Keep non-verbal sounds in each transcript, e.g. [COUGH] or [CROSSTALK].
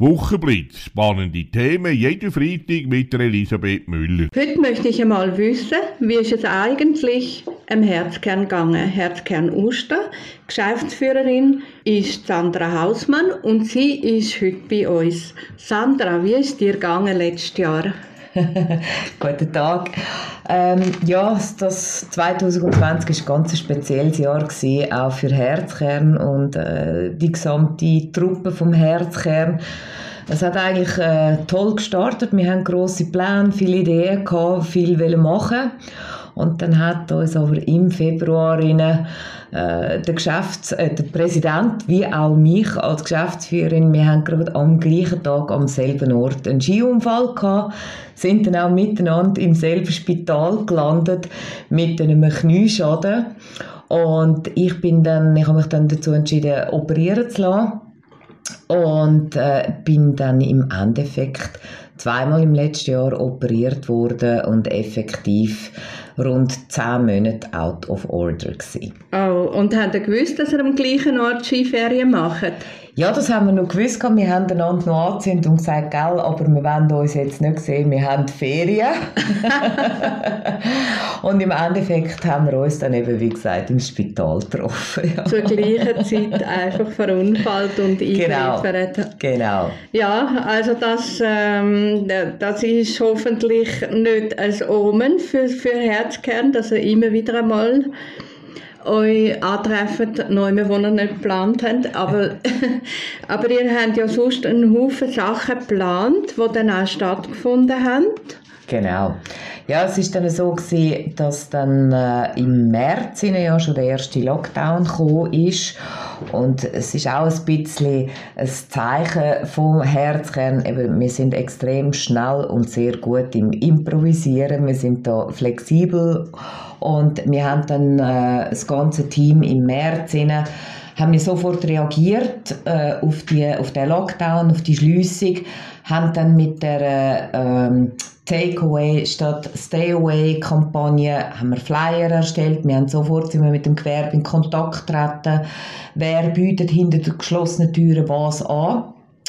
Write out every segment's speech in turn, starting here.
Wochenblitz. Spannende Themen jeden Freitag mit Elisabeth Müller. Heute möchte ich einmal wissen, wie ist es eigentlich am Herzkern gegangen. Herzkern Uster. Geschäftsführerin ist Sandra Hausmann und sie ist heute bei uns. Sandra, wie ist dir gegangen letztes Jahr? [LAUGHS] Guten Tag. Ähm, ja, das 2020 war ein ganz spezielles Jahr gewesen, auch für Herzkern und äh, die gesamte Truppe vom Herzkern. Es hat eigentlich äh, toll gestartet. Wir haben große Pläne, viele Ideen gehabt, viel machen. Und dann hat uns aber im Februar rein, äh, der, Geschäfts-, äh, der Präsident wie auch mich als Geschäftsführerin, wir haben gerade am gleichen Tag am selben Ort einen Skiunfall gehabt, sind dann auch miteinander im selben Spital gelandet mit einem Knieschaden. Und ich bin dann, ich habe mich dann dazu entschieden, operieren zu lassen und äh, bin dann im Endeffekt zweimal im letzten Jahr operiert worden und effektiv rund zehn Monate out of order gewesen. Oh, und hat er gewusst, dass er am gleichen Ort Skiferien macht? Ja, das haben wir noch gewusst. Wir haben einander noch angezündet und gesagt, gell, aber wir wollen uns jetzt nicht sehen, wir haben Ferien. [LAUGHS] und im Endeffekt haben wir uns dann eben, wie gesagt, im Spital getroffen. Ja. Zur gleichen Zeit einfach verunfallt und genau, Genau. Ja, also das, ähm, das ist hoffentlich nicht ein Omen für, für Herzkern, dass er immer wieder einmal euch antreffen, neu, wo ihr nicht geplant habt. Aber, [LAUGHS] aber ihr habt ja sonst einen Haufen Sachen geplant, die dann auch stattgefunden haben. Genau. Ja, es ist dann so gewesen, dass dann äh, im März ja schon der erste Lockdown gekommen ist und es ist auch ein bisschen ein Zeichen vom Herzkern. Eben, wir sind extrem schnell und sehr gut im Improvisieren. Wir sind da flexibel und wir haben dann äh, das ganze Team im März hinein haben wir sofort reagiert äh, auf, die, auf den Lockdown, auf die Schließung, haben dann mit der ähm, Takeaway statt Stay-Away-Kampagne haben wir Flyer erstellt. Wir haben sofort sind wir mit dem Gewerbe in Kontakt getreten. Wer bietet hinter den geschlossenen Türen was an?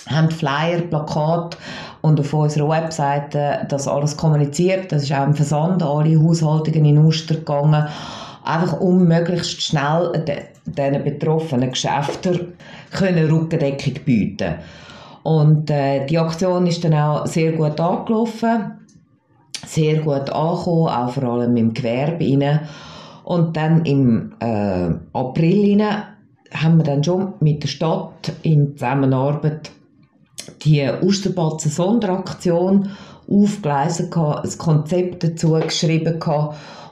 haben Flyer, Plakat und auf unserer Webseite das alles kommuniziert. Das ist auch im Versand alle Haushaltungen in Uster gegangen. Einfach um möglichst schnell den betroffenen Geschäften können Rückendeckung bieten Und äh, die Aktion ist dann auch sehr gut angelaufen sehr gut angekommen, auch vor allem im Gewerbe rein. Und dann im äh, April rein haben wir dann schon mit der Stadt in Zusammenarbeit die Osterbatzen Sonderaktion aufgeleistet, ein Konzept dazu geschrieben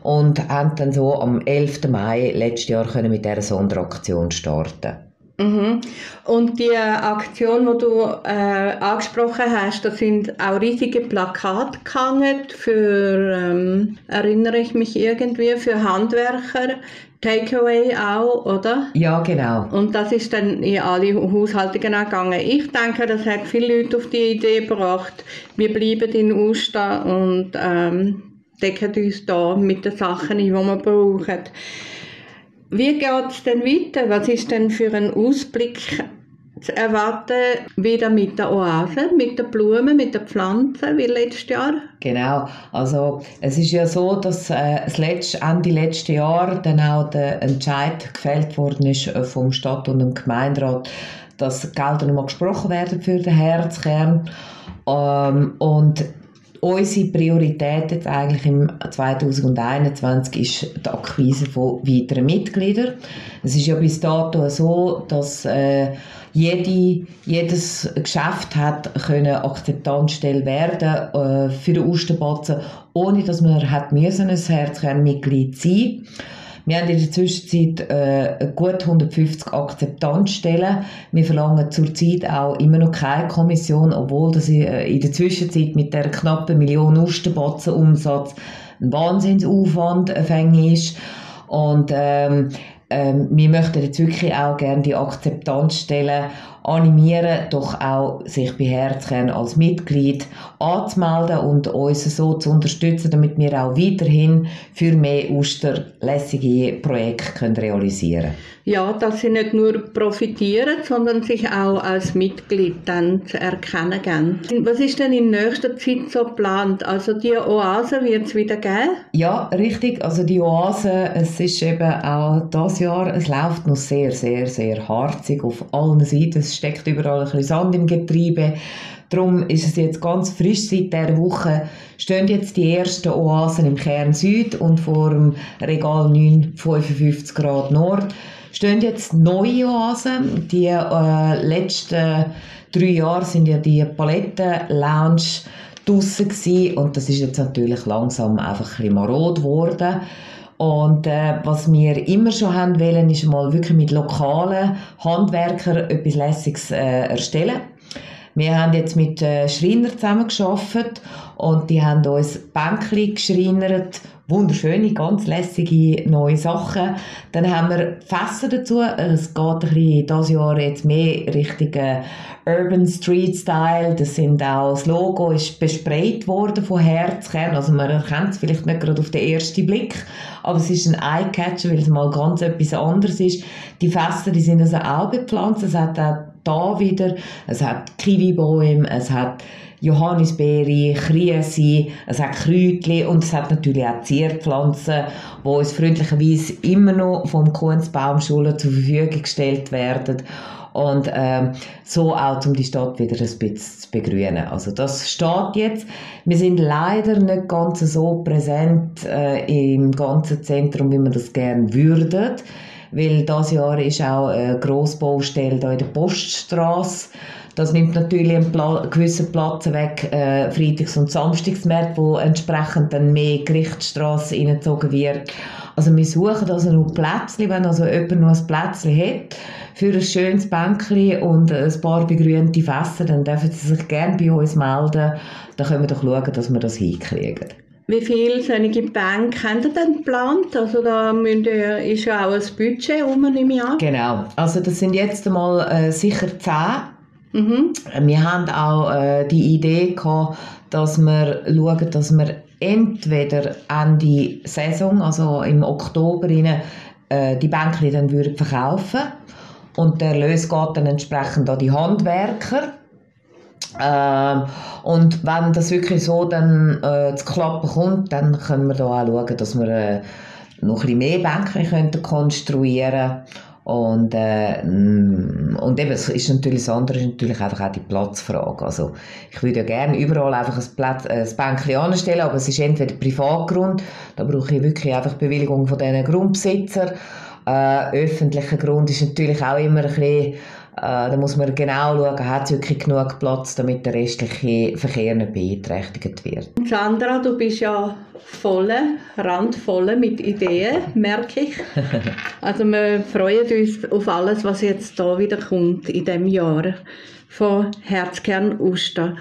und haben dann so am 11. Mai letztes Jahr können mit dieser Sonderaktion starten. Mhm. Und die Aktion, die du äh, angesprochen hast, da sind auch riesige Plakate gehangen für, ähm, erinnere ich mich irgendwie, für Handwerker, Takeaway auch, oder? Ja, genau. Und das ist dann in alle Haushalte gegangen. Ich denke, das hat viele Leute auf die Idee gebracht, wir bleiben in Usta und ähm, decken uns da mit den Sachen ein, die wir brauchen. Wie geht es denn weiter? Was ist denn für ein Ausblick zu erwarten, wieder mit der Oase, mit den Blumen, mit den Pflanzen wie letztes Jahr? Genau, also es ist ja so, dass äh, das letzte, Ende letzten Jahr dann auch der Entscheid gefällt worden ist äh, vom Stadt und dem Gemeinderat, dass Gelder nochmal gesprochen werden für den Herzkern. Ähm, und unsere Priorität jetzt eigentlich im 2021 ist die Akquise von weiteren Mitgliedern. Es ist ja bis dato so, dass äh, jede, jedes Geschäft hat können Akzeptanzstelle werden äh, für den Osterbatzen, ohne dass man hat müssen ein Herzkernmitglied sein musste. Wir haben in der Zwischenzeit äh, gut 150 Akzeptanzstellen. Wir verlangen zurzeit auch immer noch keine Kommission, obwohl das äh, in der Zwischenzeit mit der knappen Million Osterbatzenumsatz ein Wahnsinnsaufwand ist. Und ähm, ähm, wir möchten jetzt wirklich auch gerne die Akzeptanzstellen animieren, doch auch sich bei Herzkern als Mitglied anzumelden und uns so zu unterstützen, damit wir auch weiterhin für mehr osterlässige Projekte können realisieren können. Ja, dass sie nicht nur profitieren, sondern sich auch als Mitglied dann zu erkennen geben. Was ist denn in nächster Zeit so geplant? Also die Oase wird es wieder geben? Ja, richtig. Also die Oase, es ist eben auch das Jahr, es läuft noch sehr, sehr, sehr harzig auf allen Seiten. Es steckt überall ein bisschen Sand im Getriebe. Darum ist es jetzt ganz frisch seit dieser Woche stehen jetzt die ersten Oasen im Kern Süd und vor dem Regal 9 55 Grad Nord stehen jetzt neue Oasen. Die äh, letzten drei Jahre sind ja die Paletten-Lounge draussen und das ist jetzt natürlich langsam einfach ein bisschen marod geworden. Und äh, was wir immer schon haben wollen, ist mal wirklich mit lokalen Handwerkern etwas Lässiges äh, erstellen. Wir haben jetzt mit äh, Schreiner zusammengearbeitet und die haben uns Bänkchen geschreinert, wunderschöne, ganz lässige neue Sachen. Dann haben wir Fässer dazu. Es geht ein bisschen dieses Jahr jetzt mehr Richtung äh, Urban Street Style. Das sind auch, das Logo ist besprayt worden von Herzkern. Also man erkennt es vielleicht nicht gerade auf den ersten Blick, aber es ist ein Eyecatcher, weil es mal ganz etwas anderes ist. Die Fässer, die sind also auch bepflanzt. Es hat auch da wieder. Es hat Kiwibäume, es hat Johannisbeere, Kriese, es hat Kräutchen und es hat natürlich auch Zierpflanzen, die uns freundlicherweise immer noch vom Kunstbaumschule zur Verfügung gestellt werden und ähm, so auch, um die Stadt wieder ein bisschen zu begrünen. Also das steht jetzt. Wir sind leider nicht ganz so präsent äh, im ganzen Zentrum, wie wir das gerne würden weil das Jahr ist auch eine Grossbaustelle hier in der Poststraße. Das nimmt natürlich einen Pla gewissen Platz weg, äh, Freitags- und Samstagsmärkte, wo entsprechend dann mehr Gerichtsstraße reingezogen wird. Also wir suchen also noch Plätzchen, wenn also jemand noch ein Plätzchen hat für ein schönes Bänkchen und ein paar begrünte Fässer, dann dürfen Sie sich gerne bei uns melden. Dann können wir doch schauen, dass wir das hinkriegen. Wie viele solche Bänke habt ihr denn geplant? Also da ihr, ist ja auch ein Budget um, ich an. Genau. Also das sind jetzt einmal äh, sicher zehn. Mhm. Wir haben auch äh, die Idee gehabt, dass wir schauen, dass wir entweder Ende Saison, also im Oktober, rein, äh, die Bänke dann würden verkaufen und der Erlös geht dann entsprechend an die Handwerker ähm, und wenn das wirklich so dann äh, zu klappen kommt, dann können wir da auch schauen, dass wir äh, noch ein bisschen mehr Bänke können konstruieren und, äh, mm, und eben, es ist natürlich das andere ist natürlich einfach auch die Platzfrage. Also, ich würde ja gerne überall einfach ein, Platz, äh, ein Bänkchen anstellen, aber es ist entweder Privatgrund, da brauche ich wirklich einfach Bewilligung von diesen Grundbesitzern. Äh, öffentlicher Grund ist natürlich auch immer ein bisschen äh, da muss man genau schauen, hat es wirklich genug Platz, damit der restliche Verkehr nicht beeinträchtigt wird. Sandra, du bist ja voll, randvoll mit Ideen, merke ich. [LAUGHS] Also wir freuen uns auf alles, was jetzt da wieder kommt in dem Jahr von Herzkern Uster.